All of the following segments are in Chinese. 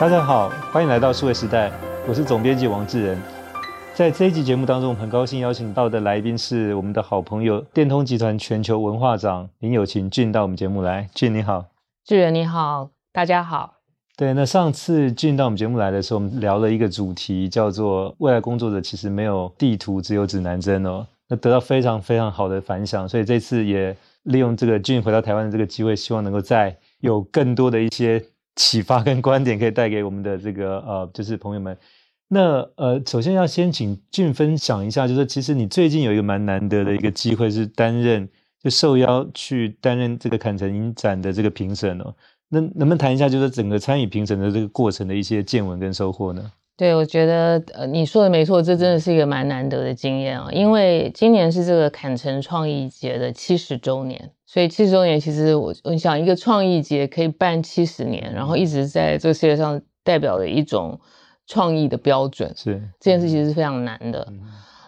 大家好，欢迎来到数位时代，我是总编辑王志仁。在这一集节目当中，我们很高兴邀请到的来宾是我们的好朋友电通集团全球文化长林友琴俊到我们节目来。俊你好，志仁你好，大家好。对，那上次俊到我们节目来的时候，我们聊了一个主题，叫做未来工作者其实没有地图，只有指南针哦。那得到非常非常好的反响，所以这次也利用这个俊回到台湾的这个机会，希望能够再有更多的一些启发跟观点，可以带给我们的这个呃，就是朋友们。那呃，首先要先请俊分享一下，就是其实你最近有一个蛮难得的一个机会，是担任就受邀去担任这个坎城影展的这个评审哦。那能不能谈一下，就是整个参与评审的这个过程的一些见闻跟收获呢？对，我觉得呃，你说的没错，这真的是一个蛮难得的经验啊。因为今年是这个坎城创意节的七十周年，所以七十周年其实我我想一个创意节可以办七十年，然后一直在这个世界上代表的一种创意的标准，是这件事其实是非常难的。嗯、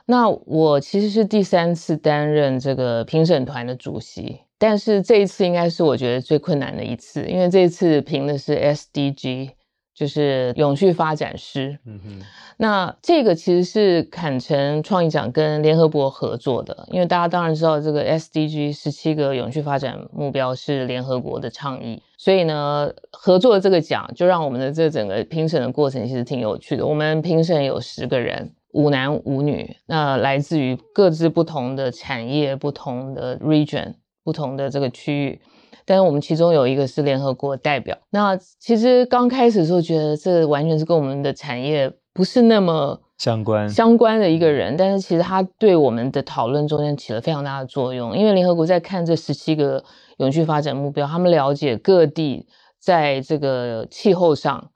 那我其实是第三次担任这个评审团的主席，但是这一次应该是我觉得最困难的一次，因为这一次评的是 SDG。就是永续发展师，嗯哼，那这个其实是坎城创意奖跟联合国合作的，因为大家当然知道这个 SDG 十七个永续发展目标是联合国的倡议，所以呢，合作的这个奖就让我们的这整个评审的过程其实挺有趣的。我们评审有十个人，五男五女，那来自于各自不同的产业、不同的 region、不同的这个区域。但是我们其中有一个是联合国代表，那其实刚开始的时候觉得这完全是跟我们的产业不是那么相关相关的一个人，但是其实他对我们的讨论中间起了非常大的作用，因为联合国在看这十七个永续发展目标，他们了解各地在这个气候上、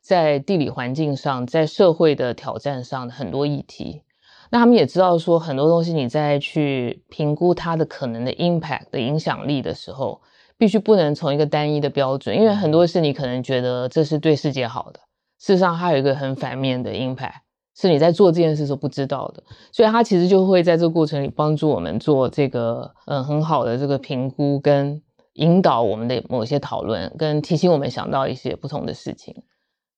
在地理环境上、在社会的挑战上的很多议题，那他们也知道说很多东西你在去评估它的可能的 impact 的影响力的时候。必须不能从一个单一的标准，因为很多事你可能觉得这是对世界好的，事实上它有一个很反面的 impact，是你在做这件事时候不知道的，所以它其实就会在这个过程里帮助我们做这个嗯很好的这个评估跟引导我们的某些讨论，跟提醒我们想到一些不同的事情。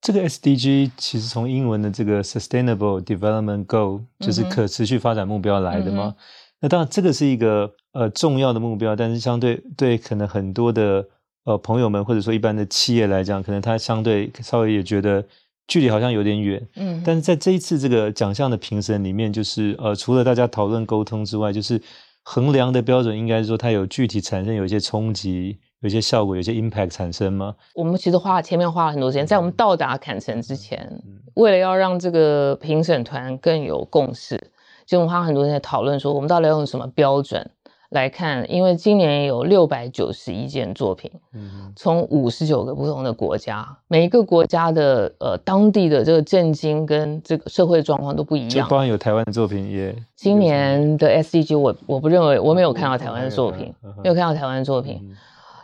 这个 SDG 其实从英文的这个 Sustainable Development Goal 就是可持续发展目标来的吗？嗯那当然，这个是一个呃重要的目标，但是相对对可能很多的呃朋友们或者说一般的企业来讲，可能他相对稍微也觉得距离好像有点远。嗯，但是在这一次这个奖项的评审里面，就是呃除了大家讨论沟通之外，就是衡量的标准应该是说它有具体产生有一些冲击、有一些效果、有一些 impact 产生吗？我们其实花前面花了很多时间，在我们到达坎城之前，为了要让这个评审团更有共识。就我们花很多人在讨论说，我们到底要用什么标准来看？因为今年有六百九十一件作品，嗯，从五十九个不同的国家，每一个国家的呃当地的这个震惊跟这个社会状况都不一样。就当然有台湾的作品也。今年的 SDG 我我不认为我没有看到台湾的作品，没有看到台湾的作品，嗯，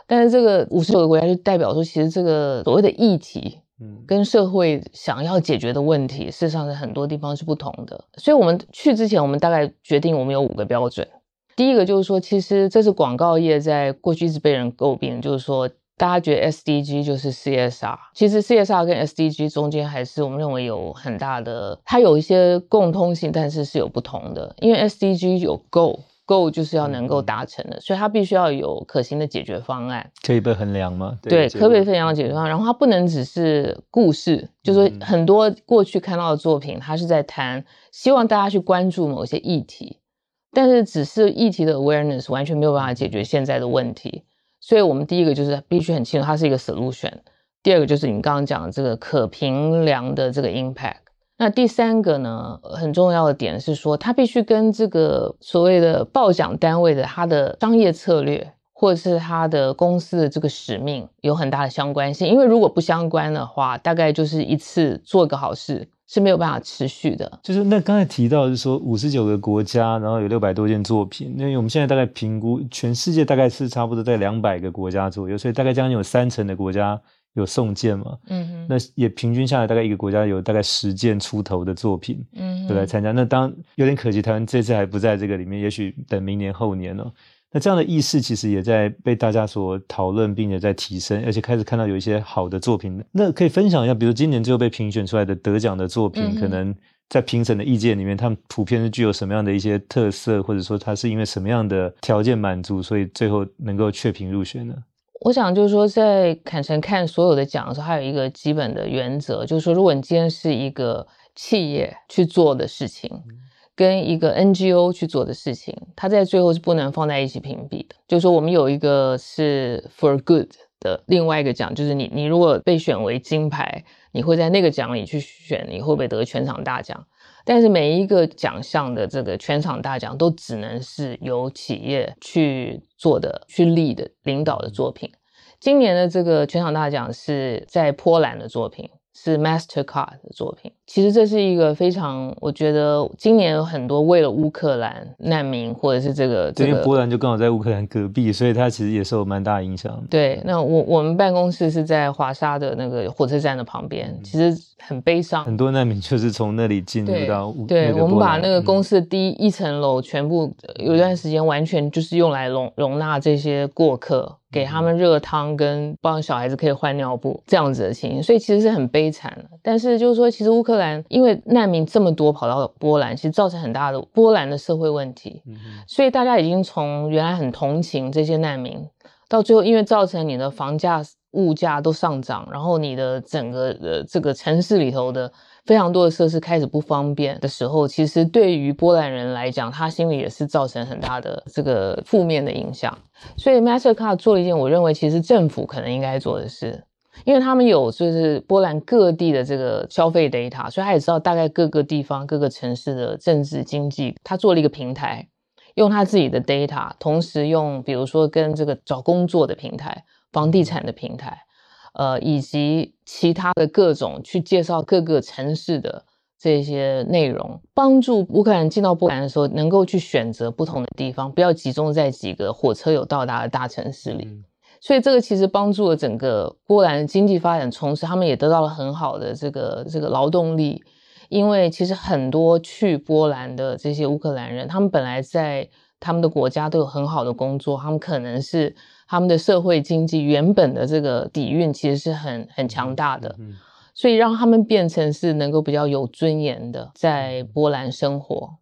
但是这个五十九个国家就代表说，其实这个所谓的议题。跟社会想要解决的问题，事实上是很多地方是不同的。所以我们去之前，我们大概决定我们有五个标准。第一个就是说，其实这是广告业在过去一直被人诟病，就是说大家觉得 SDG 就是 CSR，其实 CSR 跟 SDG 中间还是我们认为有很大的，它有一些共通性，但是是有不同的。因为 SDG 有 Goal。Goal 就是要能够达成的，嗯，所以它必须要有可行的解决方案，可以被衡量吗？对，对可以被衡量解决方案。然后它不能只是故事，就是说很多过去看到的作品，它是在谈希望大家去关注某些议题，但是只是议题的 awareness 完全没有办法解决现在的问题。所以我们第一个就是必须很清楚，它是一个 solution。第二个就是你刚刚讲的这个可评量的这个 impact。那第三个呢，很重要的点是说，它必须跟这个所谓的报奖单位的它的商业策略，或者是它的公司的这个使命有很大的相关性。因为如果不相关的话，大概就是一次做个好事是没有办法持续的。就是那刚才提到是说五十九个国家，然后有六百多件作品。那我们现在大概评估全世界大概是差不多在两百个国家左右，所以大概将近有三成的国家。有送件嘛？嗯哼，那也平均下来，大概一个国家有大概十件出头的作品，嗯，都来参加。那当有点可惜，台湾这次还不在这个里面，也许等明年后年哦。那这样的意识其实也在被大家所讨论，并且在提升，而且开始看到有一些好的作品。那可以分享一下，比如今年最后被评选出来的得奖的作品，嗯、可能在评审的意见里面，他们普遍是具有什么样的一些特色，或者说它是因为什么样的条件满足，所以最后能够确评入选呢？我想就是说，在坎城看所有的奖的时候，还有一个基本的原则，就是说，如果你今天是一个企业去做的事情。嗯跟一个 NGO 去做的事情，它在最后是不能放在一起评比的。就是说，我们有一个是 For Good 的另外一个奖，就是你你如果被选为金牌，你会在那个奖里去选，你会不会得全场大奖？但是每一个奖项的这个全场大奖都只能是由企业去做的、去立的、领导的作品。今年的这个全场大奖是在波兰的作品。是 Mastercard 的作品。其实这是一个非常，我觉得今年有很多为了乌克兰难民，或者是这个，这个、因为波兰就刚好在乌克兰隔壁，所以它其实也受蛮大影响。对，那我我们办公室是在华沙的那个火车站的旁边，嗯、其实很悲伤。很多难民就是从那里进入到乌。对，对我们把那个公司的第一一层楼全部有一段时间完全就是用来容容纳这些过客。给他们热汤，跟帮小孩子可以换尿布这样子的情形，所以其实是很悲惨的。但是就是说，其实乌克兰因为难民这么多跑到波兰，其实造成很大的波兰的社会问题。所以大家已经从原来很同情这些难民，到最后因为造成你的房价、物价都上涨，然后你的整个的这个城市里头的。非常多的设施开始不方便的时候，其实对于波兰人来讲，他心里也是造成很大的这个负面的影响。所以 Mastercard 做了一件我认为其实政府可能应该做的事，因为他们有就是波兰各地的这个消费 data，所以他也知道大概各个地方各个城市的政治经济。他做了一个平台，用他自己的 data，同时用比如说跟这个找工作的平台、房地产的平台。呃，以及其他的各种去介绍各个城市的这些内容，帮助乌克兰进到波兰的时候，能够去选择不同的地方，不要集中在几个火车有到达的大城市里。嗯、所以这个其实帮助了整个波兰的经济发展，同时他们也得到了很好的这个这个劳动力，因为其实很多去波兰的这些乌克兰人，他们本来在他们的国家都有很好的工作，他们可能是。他们的社会经济原本的这个底蕴其实是很很强大的，所以让他们变成是能够比较有尊严的在波兰生活。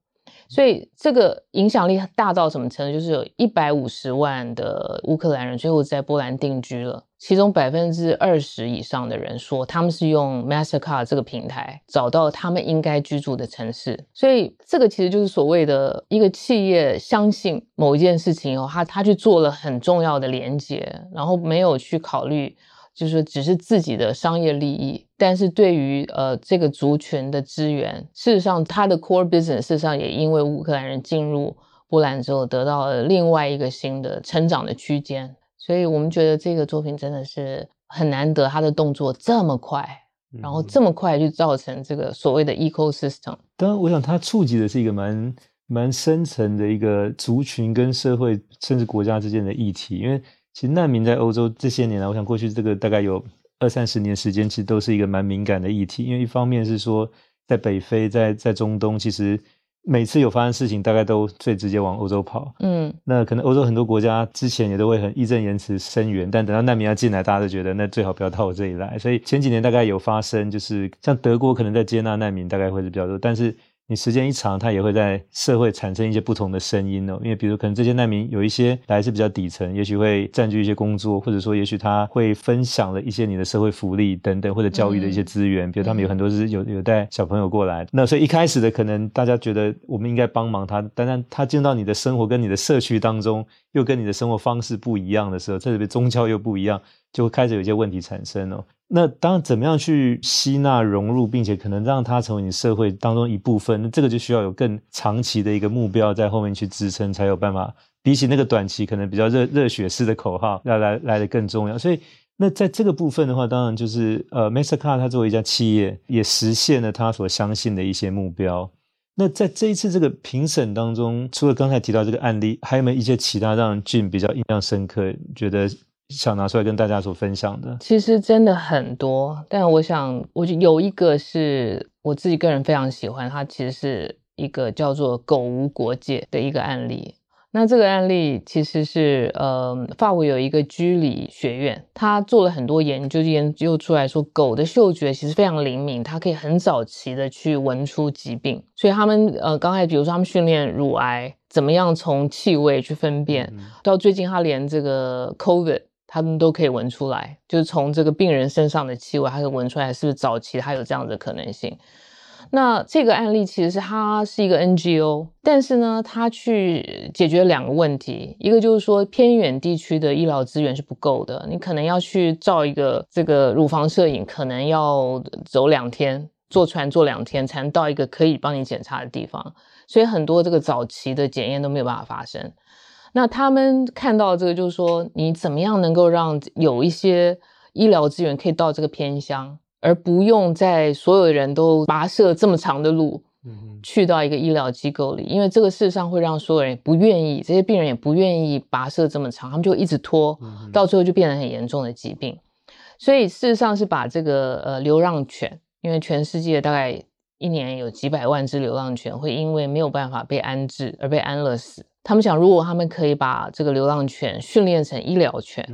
所以这个影响力大到什么程度？就是有一百五十万的乌克兰人最后在波兰定居了，其中百分之二十以上的人说他们是用 Mastercard 这个平台找到他们应该居住的城市。所以这个其实就是所谓的一个企业相信某一件事情以后，他他去做了很重要的连接，然后没有去考虑。就是，只是自己的商业利益，但是对于呃这个族群的资源，事实上他的 core business 事实上也因为乌克兰人进入波兰之后，得到了另外一个新的成长的区间，所以我们觉得这个作品真的是很难得，他的动作这么快，然后这么快就造成这个所谓的 ecosystem。当然，我想他触及的是一个蛮蛮深层的一个族群跟社会甚至国家之间的议题，因为。其实难民在欧洲这些年来，我想过去这个大概有二三十年时间，其实都是一个蛮敏感的议题。因为一方面是说，在北非、在在中东，其实每次有发生事情，大概都最直接往欧洲跑。嗯，那可能欧洲很多国家之前也都会很义正言辞声援，但等到难民要进来，大家都觉得那最好不要到我这里来。所以前几年大概有发生，就是像德国可能在接纳难民，大概会是比较多，但是。你时间一长，他也会在社会产生一些不同的声音哦。因为比如可能这些难民有一些来自比较底层，也许会占据一些工作，或者说也许他会分享了一些你的社会福利等等，或者教育的一些资源。嗯、比如他们有很多是有有带小朋友过来，那所以一开始的可能大家觉得我们应该帮忙他，但是他进到你的生活跟你的社区当中，又跟你的生活方式不一样的时候，这里边宗教又不一样，就会开始有一些问题产生哦。那当，怎么样去吸纳、融入，并且可能让它成为你社会当中一部分，那这个就需要有更长期的一个目标在后面去支撑，才有办法。比起那个短期可能比较热热血式的口号，要来来得更重要。所以，那在这个部分的话，当然就是呃 m a s t e r c a r 它作为一家企业，也实现了他所相信的一些目标。那在这一次这个评审当中，除了刚才提到这个案例，还有没有一些其他让俊比较印象深刻，觉得？想拿出来跟大家所分享的，其实真的很多。但我想，我就有一个是我自己个人非常喜欢，它其实是一个叫做“狗无国界”的一个案例。那这个案例其实是，呃，法国有一个居里学院，他做了很多研究，研究出来说，狗的嗅觉其实非常灵敏，它可以很早期的去闻出疾病。所以他们，呃，刚才比如说他们训练乳癌怎么样从气味去分辨，嗯、到最近他连这个 COVID 他们都可以闻出来，就是从这个病人身上的气味，他可以闻出来是不是早期他有这样的可能性。那这个案例其实是它是一个 NGO，但是呢，它去解决两个问题，一个就是说偏远地区的医疗资源是不够的，你可能要去照一个这个乳房摄影，可能要走两天，坐船坐两天才能到一个可以帮你检查的地方，所以很多这个早期的检验都没有办法发生。那他们看到这个就是说，你怎么样能够让有一些医疗资源可以到这个偏乡？而不用在所有人都跋涉这么长的路，去到一个医疗机构里，因为这个事实上会让所有人不愿意，这些病人也不愿意跋涉这么长，他们就一直拖，到最后就变成很严重的疾病。所以事实上是把这个呃流浪犬，因为全世界大概一年有几百万只流浪犬会因为没有办法被安置而被安乐死。他们想，如果他们可以把这个流浪犬训练成医疗犬，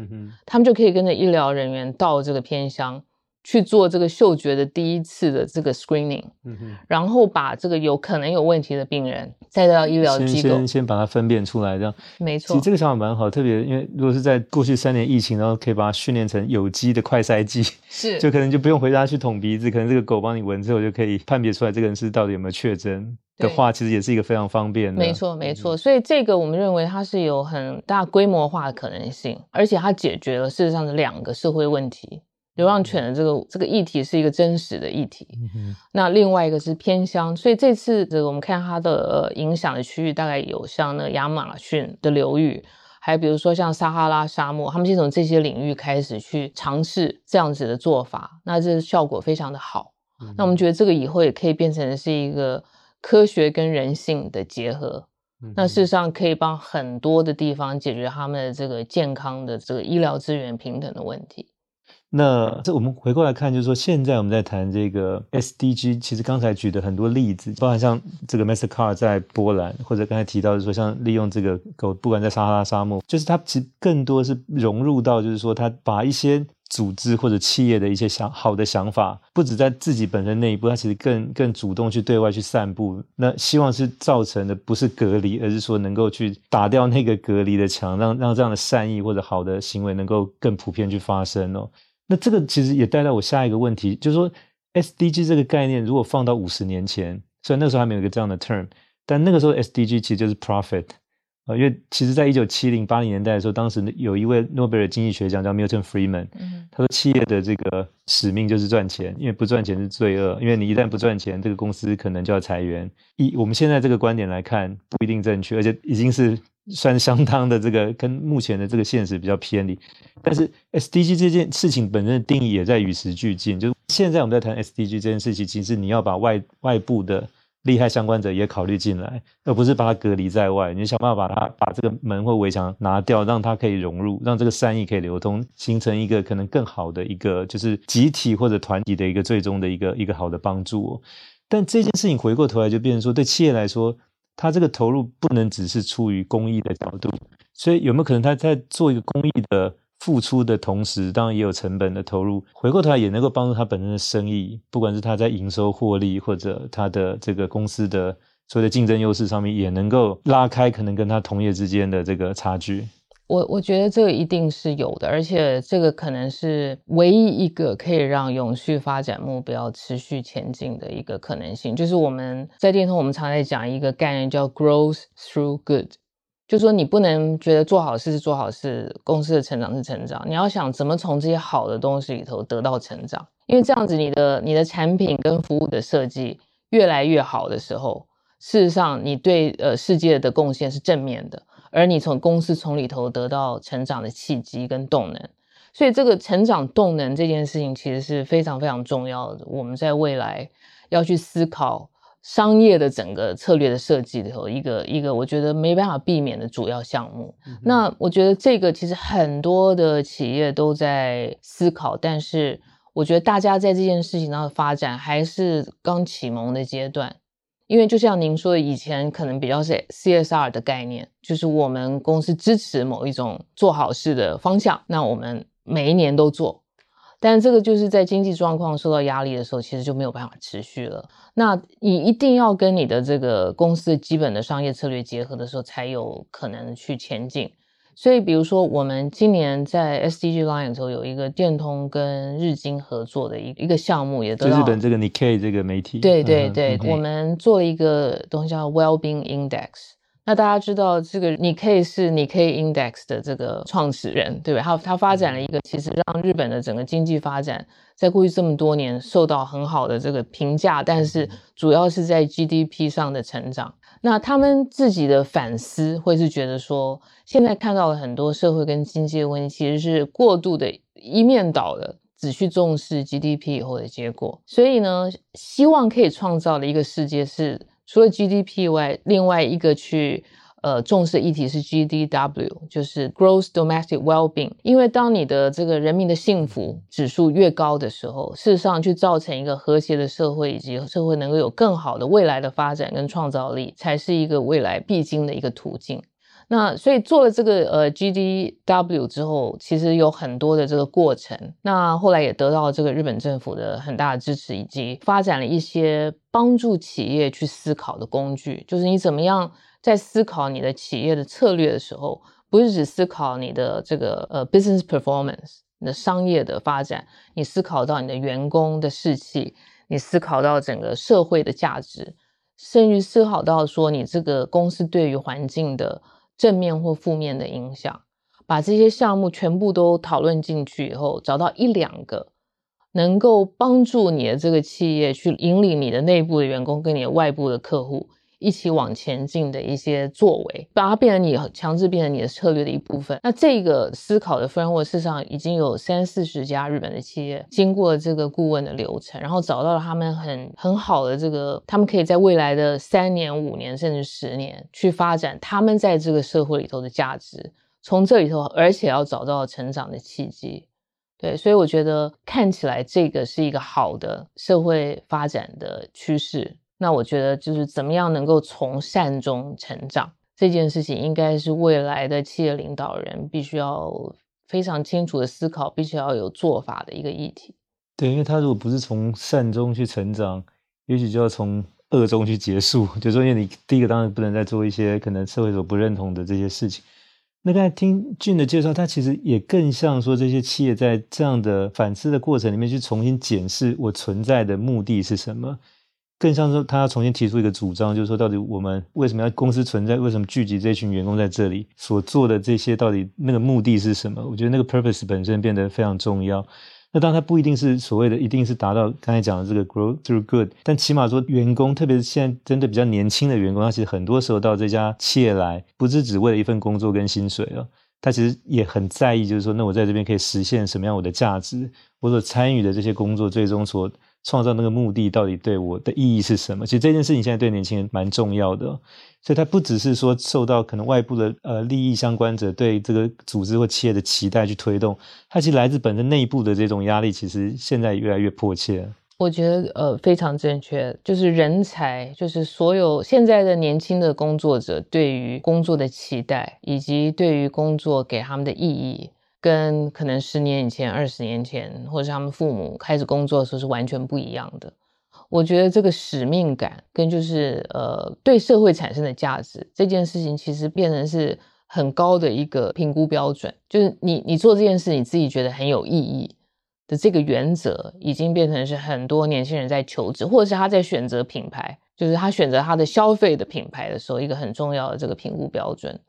他们就可以跟着医疗人员到这个偏乡。去做这个嗅觉的第一次的这个 screening，嗯哼，然后把这个有可能有问题的病人再到医疗机构，先先先把它分辨出来，这样没错。其实这个想法蛮好，特别因为如果是在过去三年疫情，然后可以把它训练成有机的快筛剂，是，就可能就不用回家去捅鼻子，可能这个狗帮你闻之后就可以判别出来这个人是到底有没有确诊的话，其实也是一个非常方便的。没错，没错。所以这个我们认为它是有很大规模化的可能性，而且它解决了事实上的两个社会问题。流浪犬的这个这个议题是一个真实的议题，那另外一个是偏乡，所以这次这个我们看它的影响的区域大概有像那亚马逊的流域，还有比如说像撒哈拉沙漠，他们先从这些领域开始去尝试这样子的做法，那这效果非常的好。嗯、那我们觉得这个以后也可以变成是一个科学跟人性的结合，嗯、那事实上可以帮很多的地方解决他们的这个健康的这个医疗资源平等的问题。那这我们回过来看，就是说现在我们在谈这个 SDG，其实刚才举的很多例子，包含像这个 Mastercard 在波兰，或者刚才提到的说，像利用这个狗，不管在撒哈拉沙漠，就是它其实更多是融入到，就是说它把一些组织或者企业的一些想好的想法，不止在自己本身内部，它其实更更主动去对外去散布。那希望是造成的不是隔离，而是说能够去打掉那个隔离的墙，让让这样的善意或者好的行为能够更普遍去发生哦。那这个其实也带到我下一个问题，就是说 SDG 这个概念，如果放到五十年前，虽然那时候还没有一个这样的 term，但那个时候 SDG 其实就是 profit 啊，因为其实在一九七零八零年代的时候，当时有一位诺贝尔经济学奖叫 Milton Friedman，他说企业的这个使命就是赚钱，因为不赚钱是罪恶，因为你一旦不赚钱，这个公司可能就要裁员。以我们现在这个观点来看，不一定正确，而且已经是。算相当的这个跟目前的这个现实比较偏离，但是 SDG 这件事情本身的定义也在与时俱进。就是现在我们在谈 SDG 这件事情，其实你要把外外部的利害相关者也考虑进来，而不是把它隔离在外。你想办法把它把这个门或围墙拿掉，让它可以融入，让这个善意可以流通，形成一个可能更好的一个就是集体或者团体的一个最终的一个一个好的帮助。但这件事情回过头来就变成说，对企业来说。他这个投入不能只是出于公益的角度，所以有没有可能他在做一个公益的付出的同时，当然也有成本的投入，回过头来也能够帮助他本身的生意，不管是他在营收获利，或者他的这个公司的所谓的竞争优势上面，也能够拉开可能跟他同业之间的这个差距。我我觉得这个一定是有的，而且这个可能是唯一一个可以让永续发展目标持续前进的一个可能性。就是我们在电通，我们常在讲一个概念叫 “growth through good”，就是说你不能觉得做好事是做好事，公司的成长是成长，你要想怎么从这些好的东西里头得到成长，因为这样子你的你的产品跟服务的设计越来越好的时候，事实上你对呃世界的贡献是正面的。而你从公司从里头得到成长的契机跟动能，所以这个成长动能这件事情其实是非常非常重要的。我们在未来要去思考商业的整个策略的设计里头，一个一个我觉得没办法避免的主要项目。嗯、那我觉得这个其实很多的企业都在思考，但是我觉得大家在这件事情上的发展还是刚启蒙的阶段。因为就像您说的，以前可能比较是 CSR 的概念，就是我们公司支持某一种做好事的方向，那我们每一年都做。但这个就是在经济状况受到压力的时候，其实就没有办法持续了。那你一定要跟你的这个公司基本的商业策略结合的时候，才有可能去前进。所以，比如说我们今年在 SDG Line 的时候有一个电通跟日经合作的一一个项目，也得到日本这个 Nikkei 这个媒体。对对对，嗯、我们做了一个东西叫 Wellbeing Index。那大家知道这个 Nikkei 是 Nikkei Index 的这个创始人，对吧？他他发展了一个，其实让日本的整个经济发展在过去这么多年受到很好的这个评价，但是主要是在 GDP 上的成长。那他们自己的反思会是觉得说，现在看到了很多社会跟经济的问题，其实是过度的一面倒的，只去重视 GDP 以后的结果。所以呢，希望可以创造的一个世界是。除了 GDP 外，另外一个去呃重视议题是 GDW，就是 Gross Domestic Wellbeing。因为当你的这个人民的幸福指数越高的时候，事实上去造成一个和谐的社会，以及社会能够有更好的未来的发展跟创造力，才是一个未来必经的一个途径。那所以做了这个呃 GDW 之后，其实有很多的这个过程。那后来也得到这个日本政府的很大的支持，以及发展了一些帮助企业去思考的工具。就是你怎么样在思考你的企业的策略的时候，不是只思考你的这个呃 business performance，你的商业的发展，你思考到你的员工的士气，你思考到整个社会的价值，甚至思考到说你这个公司对于环境的。正面或负面的影响，把这些项目全部都讨论进去以后，找到一两个能够帮助你的这个企业去引领你的内部的员工跟你的外部的客户。一起往前进的一些作为，把它变成你强制变成你的策略的一部分。那这个思考的 framework，事实上已经有三四十家日本的企业经过这个顾问的流程，然后找到了他们很很好的这个，他们可以在未来的三年、五年甚至十年去发展他们在这个社会里头的价值，从这里头，而且要找到成长的契机。对，所以我觉得看起来这个是一个好的社会发展的趋势。那我觉得就是怎么样能够从善中成长这件事情，应该是未来的企业领导人必须要非常清楚的思考，必须要有做法的一个议题。对，因为他如果不是从善中去成长，也许就要从恶中去结束。就说，因为你第一个当然不能再做一些可能社会所不认同的这些事情。那刚才听俊的介绍，他其实也更像说这些企业在这样的反思的过程里面去重新检视我存在的目的是什么。更像说，他要重新提出一个主张，就是说，到底我们为什么要公司存在？为什么聚集这群员工在这里所做的这些，到底那个目的是什么？我觉得那个 purpose 本身变得非常重要。那当然，它不一定是所谓的，一定是达到刚才讲的这个 grow through good，但起码说，员工，特别是现在针对比较年轻的员工，他其实很多时候到这家企业来，不是只为了一份工作跟薪水了，他其实也很在意，就是说，那我在这边可以实现什么样我的价值，我所参与的这些工作，最终所。创造那个目的到底对我的意义是什么？其实这件事情现在对年轻人蛮重要的，所以它不只是说受到可能外部的呃利益相关者对这个组织或企业的期待去推动，它其实来自本身内部的这种压力，其实现在越来越迫切。我觉得呃非常正确，就是人才，就是所有现在的年轻的工作者对于工作的期待，以及对于工作给他们的意义。跟可能十年以前、二十年前，或者是他们父母开始工作的时候是完全不一样的。我觉得这个使命感跟就是呃对社会产生的价值这件事情，其实变成是很高的一个评估标准。就是你你做这件事，你自己觉得很有意义的这个原则，已经变成是很多年轻人在求职，或者是他在选择品牌，就是他选择他的消费的品牌的时候，一个很重要的这个评估标准。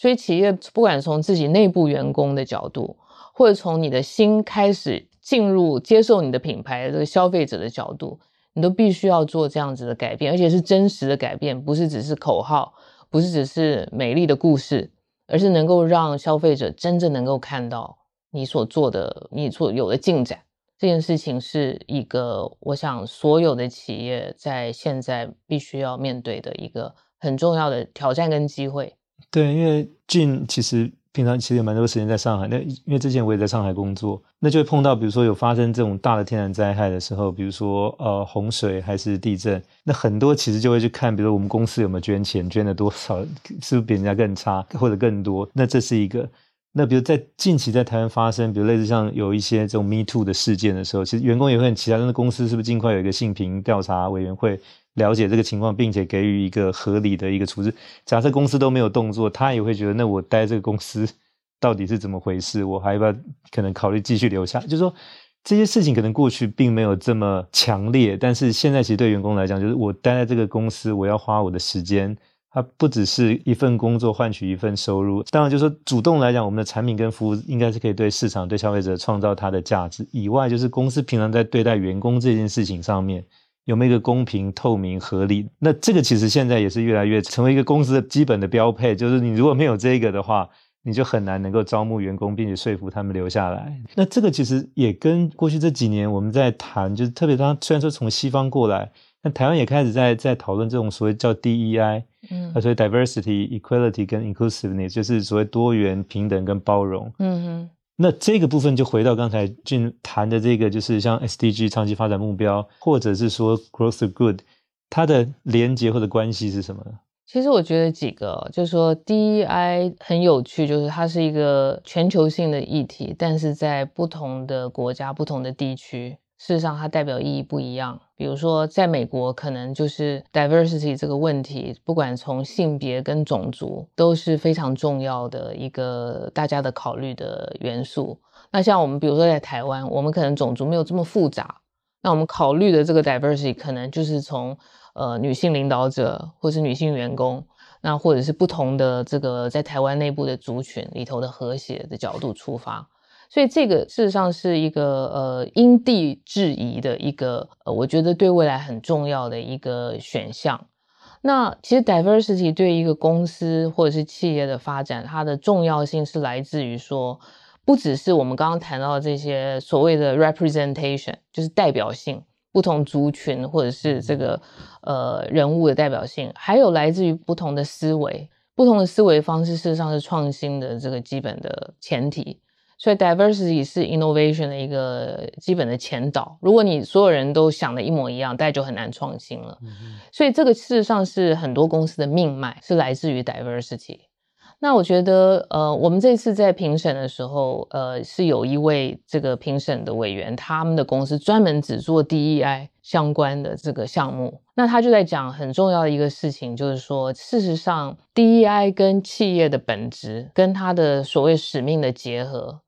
所以，企业不管从自己内部员工的角度，或者从你的心开始进入接受你的品牌这个消费者的角度，你都必须要做这样子的改变，而且是真实的改变，不是只是口号，不是只是美丽的故事，而是能够让消费者真正能够看到你所做的、你所有的进展。这件事情是一个，我想所有的企业在现在必须要面对的一个很重要的挑战跟机会。对，因为近其实平常其实有蛮多时间在上海，那因为之前我也在上海工作，那就会碰到，比如说有发生这种大的天然灾害的时候，比如说呃洪水还是地震，那很多其实就会去看，比如说我们公司有没有捐钱，捐了多少，是不是比人家更差或者更多？那这是一个。那比如在近期在台湾发生，比如类似像有一些这种 Me Too 的事件的时候，其实员工也会很期待，那公司是不是尽快有一个性平调查委员会了解这个情况，并且给予一个合理的一个处置。假设公司都没有动作，他也会觉得，那我待这个公司到底是怎么回事？我还要不要可能考虑继续留下？就是说这些事情可能过去并没有这么强烈，但是现在其实对员工来讲，就是我待在这个公司，我要花我的时间。它不只是一份工作换取一份收入，当然就是说主动来讲，我们的产品跟服务应该是可以对市场、对消费者创造它的价值。以外，就是公司平常在对待员工这件事情上面有没有一个公平、透明、合理？那这个其实现在也是越来越成为一个公司的基本的标配。就是你如果没有这个的话，你就很难能够招募员工，并且说服他们留下来。那这个其实也跟过去这几年我们在谈，就是特别当虽然说从西方过来。那台湾也开始在在讨论这种所谓叫 DEI，嗯，所谓 diversity、equality 跟 inclusiveness，就是所谓多元、平等跟包容。嗯哼。那这个部分就回到刚才俊谈的这个，就是像 SDG 长期发展目标，或者是说 growth good，它的连接或者关系是什么呢？其实我觉得几个，就是说 DEI 很有趣，就是它是一个全球性的议题，但是在不同的国家、不同的地区。事实上，它代表意义不一样。比如说，在美国，可能就是 diversity 这个问题，不管从性别跟种族，都是非常重要的一个大家的考虑的元素。那像我们，比如说在台湾，我们可能种族没有这么复杂，那我们考虑的这个 diversity 可能就是从呃女性领导者，或是女性员工，那或者是不同的这个在台湾内部的族群里头的和谐的角度出发。所以这个事实上是一个呃因地制宜的一个呃，我觉得对未来很重要的一个选项。那其实 diversity 对一个公司或者是企业的发展，它的重要性是来自于说，不只是我们刚刚谈到的这些所谓的 representation，就是代表性，不同族群或者是这个呃人物的代表性，还有来自于不同的思维，不同的思维方式事实上是创新的这个基本的前提。所以，diversity 是 innovation 的一个基本的前导。如果你所有人都想的一模一样，大家就很难创新了。嗯、所以，这个事实上是很多公司的命脉，是来自于 diversity。那我觉得，呃，我们这次在评审的时候，呃，是有一位这个评审的委员，他们的公司专门只做 DEI 相关的这个项目。那他就在讲很重要的一个事情，就是说，事实上，DEI 跟企业的本质跟他的所谓使命的结合。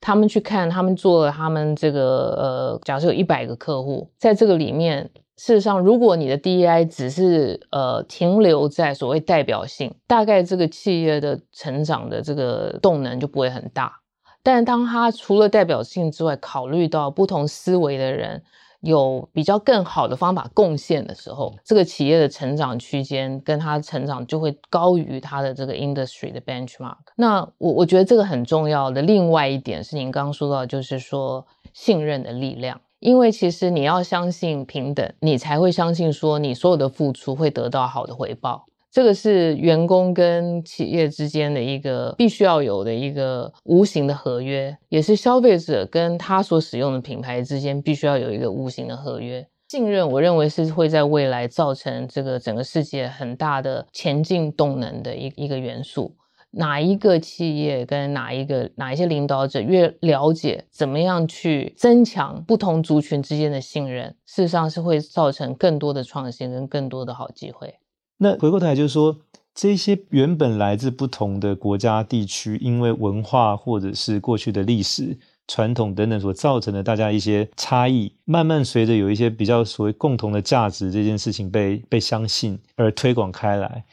他们去看，他们做了他们这个呃，假设有一百个客户，在这个里面，事实上，如果你的 DEI 只是呃停留在所谓代表性，大概这个企业的成长的这个动能就不会很大。但当他除了代表性之外，考虑到不同思维的人。有比较更好的方法贡献的时候，这个企业的成长区间跟它成长就会高于它的这个 industry 的 benchmark。那我我觉得这个很重要的另外一点是您刚刚说到，就是说信任的力量，因为其实你要相信平等，你才会相信说你所有的付出会得到好的回报。这个是员工跟企业之间的一个必须要有的一个无形的合约，也是消费者跟他所使用的品牌之间必须要有一个无形的合约。信任，我认为是会在未来造成这个整个世界很大的前进动能的一一个元素。哪一个企业跟哪一个哪一些领导者越了解怎么样去增强不同族群之间的信任，事实上是会造成更多的创新跟更多的好机会。那回过头来就是说，这些原本来自不同的国家地区，因为文化或者是过去的历史传统等等所造成的大家一些差异，慢慢随着有一些比较所谓共同的价值这件事情被被相信而推广开来。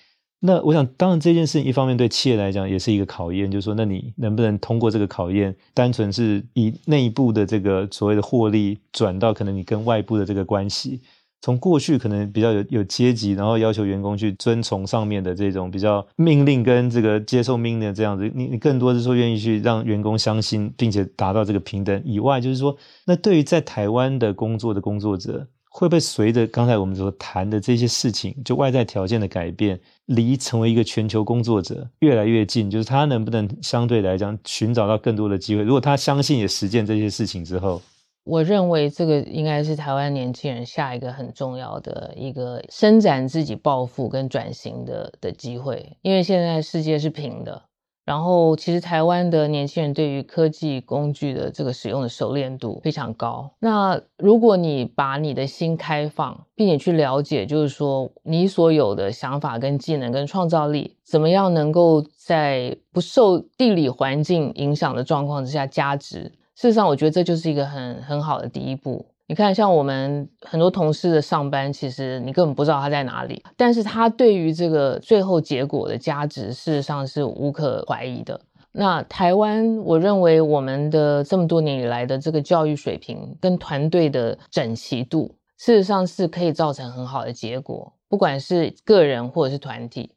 那我想，当然这件事情一方面对企业来讲也是一个考验，就是说，那你能不能通过这个考验，单纯是以内部的这个所谓的获利转到可能你跟外部的这个关系。从过去可能比较有有阶级，然后要求员工去遵从上面的这种比较命令跟这个接受命令这样子，你你更多是说愿意去让员工相信，并且达到这个平等以外，就是说，那对于在台湾的工作的工作者，会不会随着刚才我们所谈的这些事情，就外在条件的改变，离成为一个全球工作者越来越近？就是他能不能相对来讲寻找到更多的机会？如果他相信也实践这些事情之后，我认为这个应该是台湾年轻人下一个很重要的一个伸展自己抱负跟转型的的机会，因为现在世界是平的。然后，其实台湾的年轻人对于科技工具的这个使用的熟练度非常高。那如果你把你的心开放，并且去了解，就是说你所有的想法跟技能跟创造力，怎么样能够在不受地理环境影响的状况之下加值？事实上，我觉得这就是一个很很好的第一步。你看，像我们很多同事的上班，其实你根本不知道他在哪里，但是他对于这个最后结果的价值，事实上是无可怀疑的。那台湾，我认为我们的这么多年以来的这个教育水平跟团队的整齐度，事实上是可以造成很好的结果，不管是个人或者是团体。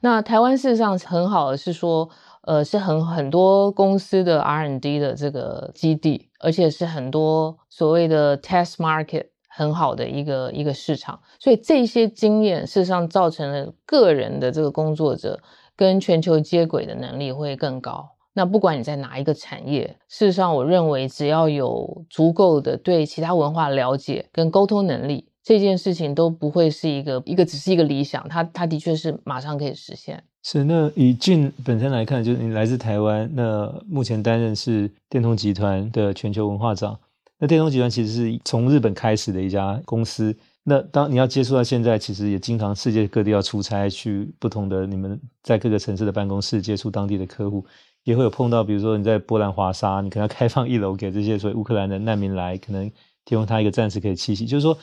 那台湾事实上很好的是说。呃，是很很多公司的 R&D 的这个基地，而且是很多所谓的 test market 很好的一个一个市场，所以这些经验事实上造成了个人的这个工作者跟全球接轨的能力会更高。那不管你在哪一个产业，事实上我认为只要有足够的对其他文化了解跟沟通能力，这件事情都不会是一个一个只是一个理想，它它的确是马上可以实现。是，那以俊本身来看，就是你来自台湾，那目前担任是电通集团的全球文化长。那电通集团其实是从日本开始的一家公司。那当你要接触到现在，其实也经常世界各地要出差，去不同的你们在各个城市的办公室接触当地的客户，也会有碰到，比如说你在波兰华沙，你可能要开放一楼给这些所谓乌克兰的难民来，可能提供他一个暂时可以栖息。就是说，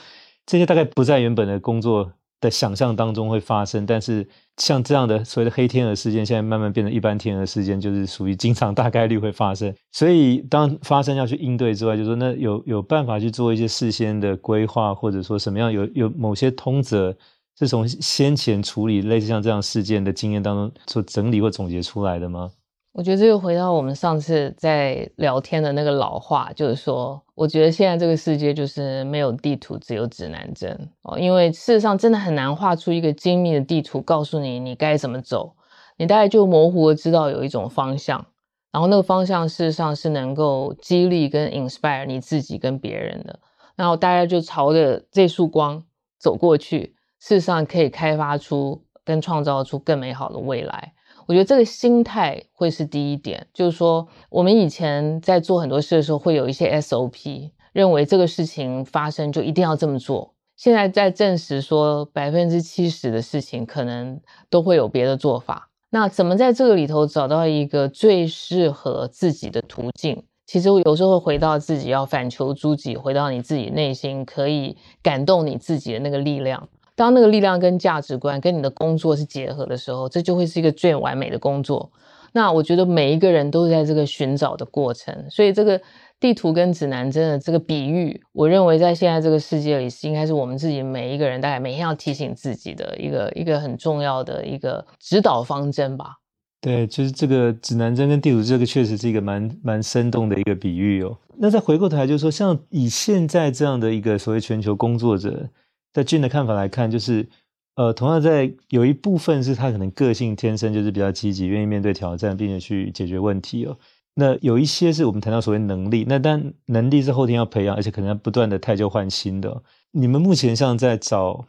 这些大概不在原本的工作的想象当中会发生，但是像这样的所谓的黑天鹅事件，现在慢慢变成一般天鹅事件，就是属于经常大概率会发生。所以当发生要去应对之外，就是说那有有办法去做一些事先的规划，或者说什么样有有某些通则是从先前处理类似像这样事件的经验当中所整理或总结出来的吗？我觉得这又回到我们上次在聊天的那个老话，就是说，我觉得现在这个世界就是没有地图，只有指南针哦。因为事实上真的很难画出一个精密的地图，告诉你你该怎么走。你大概就模糊的知道有一种方向，然后那个方向事实上是能够激励跟 inspire 你自己跟别人的。然后大家就朝着这束光走过去，事实上可以开发出跟创造出更美好的未来。我觉得这个心态会是第一点，就是说，我们以前在做很多事的时候，会有一些 SOP，认为这个事情发生就一定要这么做。现在在证实说，百分之七十的事情可能都会有别的做法。那怎么在这个里头找到一个最适合自己的途径？其实我有时候会回到自己，要反求诸己，回到你自己内心，可以感动你自己的那个力量。当那个力量跟价值观跟你的工作是结合的时候，这就会是一个最完美的工作。那我觉得每一个人都是在这个寻找的过程，所以这个地图跟指南针的这个比喻，我认为在现在这个世界里是应该是我们自己每一个人大概每天要提醒自己的一个一个很重要的一个指导方针吧。对，就是这个指南针跟地图，这个确实是一个蛮蛮生动的一个比喻哦。那再回过头来，就是说，像以现在这样的一个所谓全球工作者。在俊的看法来看，就是，呃，同样在有一部分是他可能个性天生就是比较积极，愿意面对挑战，并且去解决问题哦。那有一些是我们谈到所谓能力，那但能力是后天要培养，而且可能要不断的汰旧换新的。你们目前像在找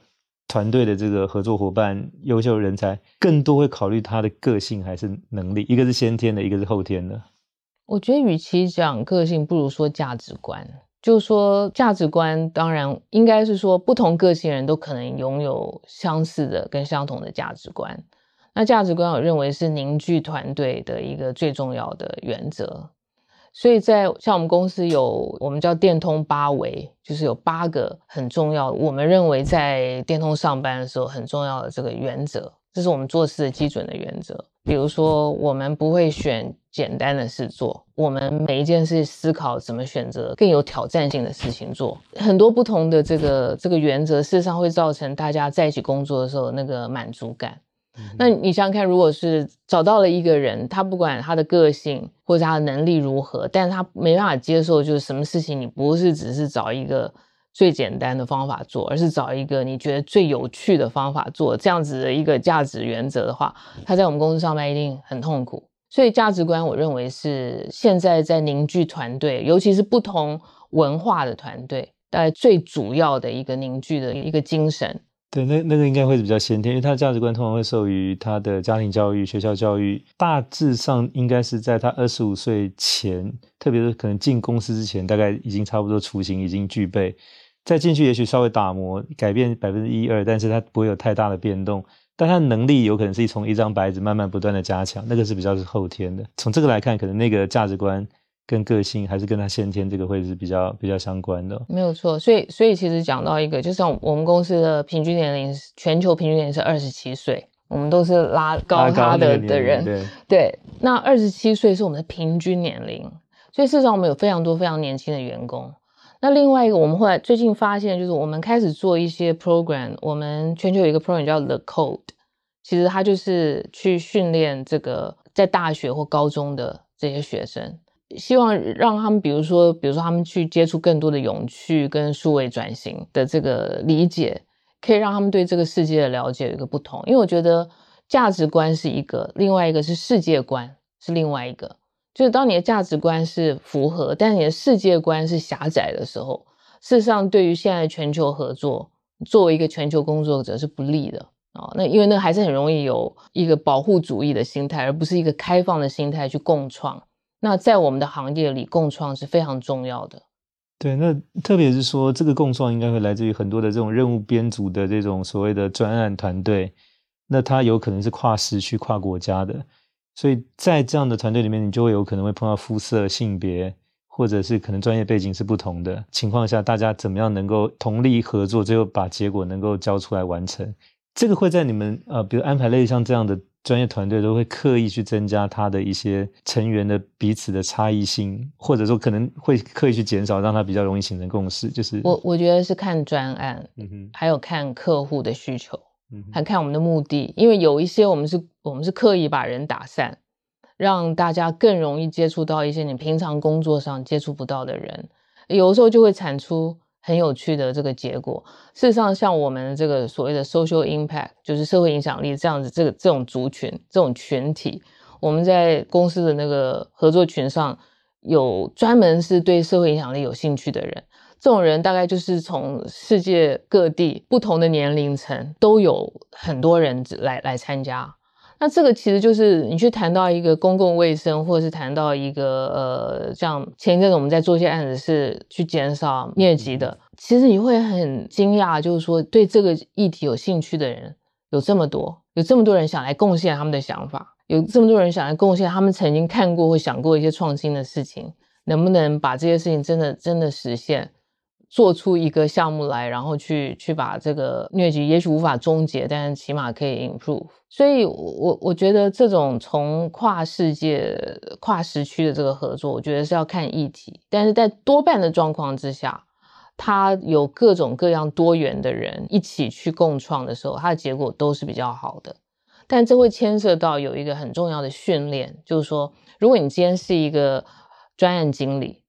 团队的这个合作伙伴、优秀人才，更多会考虑他的个性还是能力？一个是先天的，一个是后天的。我觉得与其讲个性，不如说价值观。就是说，价值观当然应该是说，不同个性人都可能拥有相似的跟相同的价值观。那价值观，我认为是凝聚团队的一个最重要的原则。所以在像我们公司有我们叫电通八维，就是有八个很重要，我们认为在电通上班的时候很重要的这个原则。这是我们做事的基准的原则。比如说，我们不会选简单的事做，我们每一件事思考怎么选择更有挑战性的事情做。很多不同的这个这个原则，事实上会造成大家在一起工作的时候那个满足感。嗯、那你想想看，如果是找到了一个人，他不管他的个性或者他的能力如何，但是他没办法接受，就是什么事情你不是只是找一个最简单的方法做，而是找一个你觉得最有趣的方法做，这样子的一个价值原则的话，他在我们公司上班一定很痛苦。所以价值观，我认为是现在在凝聚团队，尤其是不同文化的团队，大概最主要的一个凝聚的一个精神。对，那那个应该会比较先天，因为他的价值观通常会受于他的家庭教育、学校教育，大致上应该是在他二十五岁前，特别是可能进公司之前，大概已经差不多雏形已经具备，再进去也许稍微打磨改变百分之一二，但是他不会有太大的变动，但他的能力有可能是从一张白纸慢慢不断的加强，那个是比较是后天的。从这个来看，可能那个价值观。跟个性还是跟他先天这个会是比较比较相关的，没有错。所以所以其实讲到一个，就像我们公司的平均年龄，全球平均年龄是二十七岁，我们都是拉高他的的人。对对，那二十七岁是我们的平均年龄，所以事实上我们有非常多非常年轻的员工。那另外一个，我们后来最近发现，就是我们开始做一些 program，我们全球有一个 program 叫 The Code，其实它就是去训练这个在大学或高中的这些学生。希望让他们，比如说，比如说他们去接触更多的永续跟数位转型的这个理解，可以让他们对这个世界的了解有一个不同。因为我觉得价值观是一个，另外一个是世界观是另外一个。就是当你的价值观是符合，但你的世界观是狭窄的时候，事实上对于现在全球合作，作为一个全球工作者是不利的啊。那因为那还是很容易有一个保护主义的心态，而不是一个开放的心态去共创。那在我们的行业里，共创是非常重要的。对，那特别是说，这个共创应该会来自于很多的这种任务编组的这种所谓的专案团队。那它有可能是跨时区、跨国家的，所以在这样的团队里面，你就会有可能会碰到肤色、性别，或者是可能专业背景是不同的情况下，大家怎么样能够同力合作，最后把结果能够交出来完成？这个会在你们呃，比如安排类像这样的。专业团队都会刻意去增加他的一些成员的彼此的差异性，或者说可能会刻意去减少，让他比较容易形成共识。就是我我觉得是看专案，嗯哼，还有看客户的需求，还看我们的目的。因为有一些我们是我们是刻意把人打散，让大家更容易接触到一些你平常工作上接触不到的人，有的时候就会产出。很有趣的这个结果，事实上，像我们这个所谓的 social impact，就是社会影响力这样子，这个这种族群、这种群体，我们在公司的那个合作群上有专门是对社会影响力有兴趣的人，这种人大概就是从世界各地不同的年龄层都有很多人来来参加。那这个其实就是你去谈到一个公共卫生，或者是谈到一个呃，像前一阵子我们在做一些案子是去减少疟疾的，其实你会很惊讶，就是说对这个议题有兴趣的人有这么多，有这么多人想来贡献他们的想法，有这么多人想来贡献他们曾经看过或想过一些创新的事情，能不能把这些事情真的真的实现？做出一个项目来，然后去去把这个疟疾也许无法终结，但是起码可以 improve。所以我，我我觉得这种从跨世界、跨时区的这个合作，我觉得是要看议题。但是在多半的状况之下，它有各种各样多元的人一起去共创的时候，它的结果都是比较好的。但这会牵涉到有一个很重要的训练，就是说，如果你今天是一个专案经理。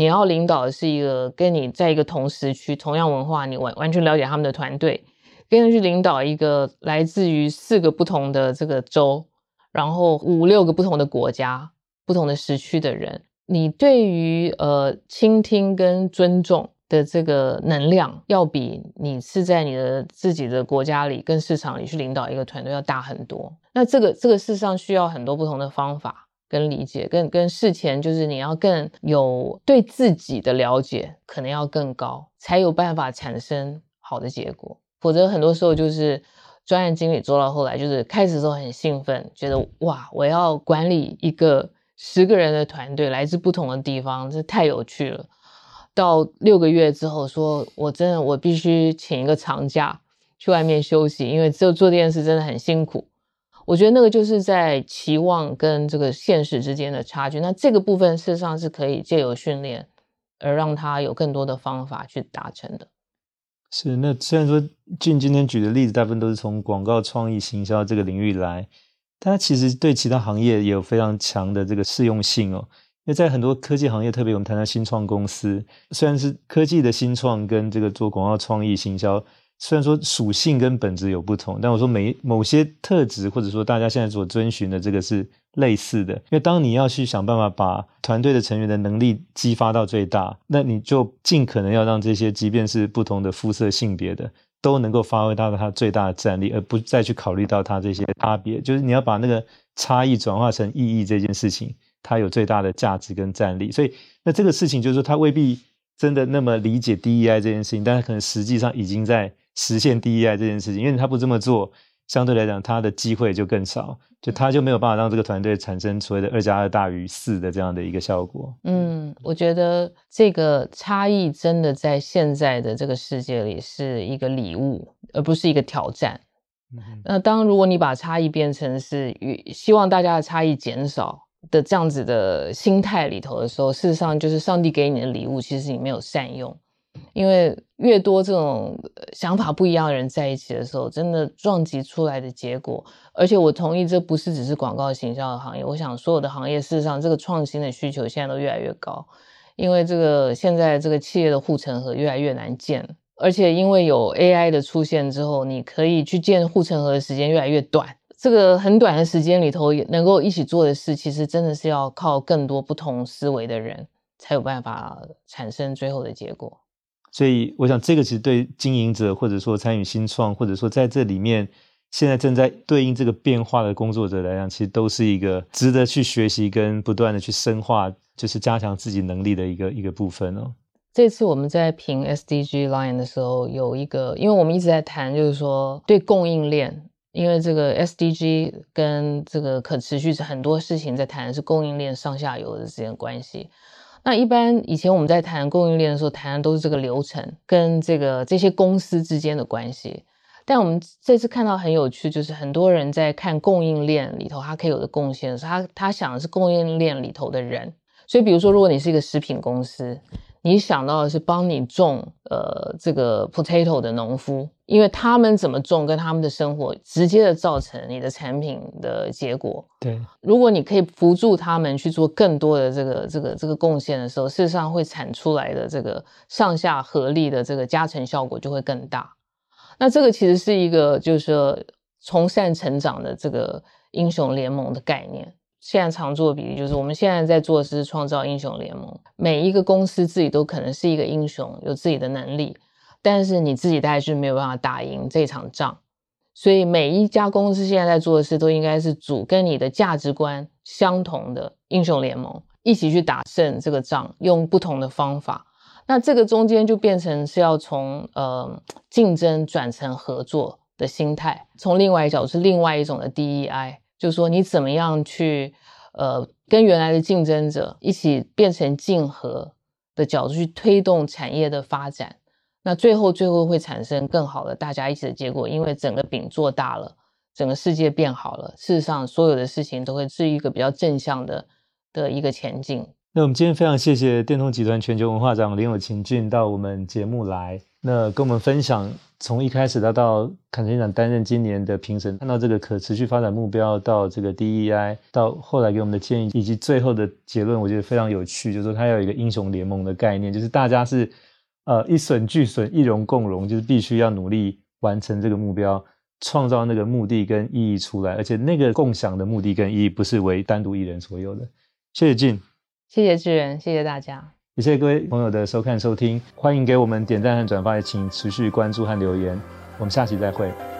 你要领导的是一个跟你在一个同时区、同样文化，你完完全了解他们的团队，跟着去领导一个来自于四个不同的这个州，然后五六个不同的国家、不同的时区的人，你对于呃倾听跟尊重的这个能量，要比你是在你的自己的国家里跟市场里去领导一个团队要大很多。那这个这个事实上需要很多不同的方法。跟理解，跟跟事前就是你要更有对自己的了解，可能要更高，才有办法产生好的结果。否则很多时候就是专案经理做到后来，就是开始时候很兴奋，觉得哇，我要管理一个十个人的团队，来自不同的地方，这太有趣了。到六个月之后，说我真的我必须请一个长假去外面休息，因为只有做这件事真的很辛苦。我觉得那个就是在期望跟这个现实之间的差距。那这个部分事实上是可以借由训练而让他有更多的方法去达成的。是，那虽然说俊今天举的例子大部分都是从广告创意行销这个领域来，但它其实对其他行业也有非常强的这个适用性哦。因为在很多科技行业，特别我们谈到新创公司，虽然是科技的新创跟这个做广告创意行销，虽然说属性跟本质有不同，但我说每某些特质或者说大家现在所遵循的这个是类似的。因为当你要去想办法把团队的成员的能力激发到最大，那你就尽可能要让这些即便是不同的肤色性别的都能够发挥到它最大的战力，而不再去考虑到它这些差别。就是你要把那个差异转化成意义这件事情。它有最大的价值跟战力，所以那这个事情就是说，他未必真的那么理解 DEI 这件事情，但他可能实际上已经在实现 DEI 这件事情，因为他不这么做，相对来讲他的机会就更少，就他就没有办法让这个团队产生所谓的二加二大于四的这样的一个效果。嗯，我觉得这个差异真的在现在的这个世界里是一个礼物，而不是一个挑战。嗯，那当如果你把差异变成是与希望大家的差异减少。的这样子的心态里头的时候，事实上就是上帝给你的礼物，其实你没有善用。因为越多这种想法不一样的人在一起的时候，真的撞击出来的结果。而且我同意，这不是只是广告行销的行业，我想所有的行业，事实上这个创新的需求现在都越来越高。因为这个现在这个企业的护城河越来越难建，而且因为有 AI 的出现之后，你可以去建护城河的时间越来越短。这个很短的时间里头，能够一起做的事，其实真的是要靠更多不同思维的人，才有办法产生最后的结果。所以，我想这个其实对经营者，或者说参与新创，或者说在这里面现在正在对应这个变化的工作者来讲，其实都是一个值得去学习跟不断的去深化，就是加强自己能力的一个一个部分哦。这次我们在评 SDG line 的时候，有一个，因为我们一直在谈，就是说对供应链。因为这个 SDG 跟这个可持续很多事情在谈的是供应链上下游的之间关系。那一般以前我们在谈供应链的时候，谈的都是这个流程跟这个这些公司之间的关系。但我们这次看到很有趣，就是很多人在看供应链里头，他可以有的贡献是他他想的是供应链里头的人。所以比如说，如果你是一个食品公司。你想到的是帮你种呃这个 potato 的农夫，因为他们怎么种跟他们的生活直接的造成你的产品的结果。对，如果你可以辅助他们去做更多的这个这个这个贡献的时候，事实上会产出来的这个上下合力的这个加成效果就会更大。那这个其实是一个就是说从善成长的这个英雄联盟的概念。现在常做的比喻就是，我们现在在做的是创造英雄联盟。每一个公司自己都可能是一个英雄，有自己的能力，但是你自己大概是没有办法打赢这场仗。所以每一家公司现在在做的事，都应该是组跟你的价值观相同的英雄联盟，一起去打胜这个仗，用不同的方法。那这个中间就变成是要从呃竞争转成合作的心态，从另外一角度是另外一种的 DEI。就是说，你怎么样去，呃，跟原来的竞争者一起变成竞合的角度去推动产业的发展，那最后最后会产生更好的大家一起的结果，因为整个饼做大了，整个世界变好了。事实上，所有的事情都会是一个比较正向的的一个前进。那我们今天非常谢谢电通集团全球文化长林有勤俊到我们节目来，那跟我们分享。从一开始他到坎城影展担任今年的评审，看到这个可持续发展目标，到这个 DEI，到后来给我们的建议，以及最后的结论，我觉得非常有趣。就是说，他有一个英雄联盟的概念，就是大家是呃一损俱损，一荣共荣，就是必须要努力完成这个目标，创造那个目的跟意义出来，而且那个共享的目的跟意义不是为单独一人所有的。谢谢静，谢谢智仁，谢谢大家。也谢谢各位朋友的收看收听，欢迎给我们点赞和转发，也请持续关注和留言，我们下期再会。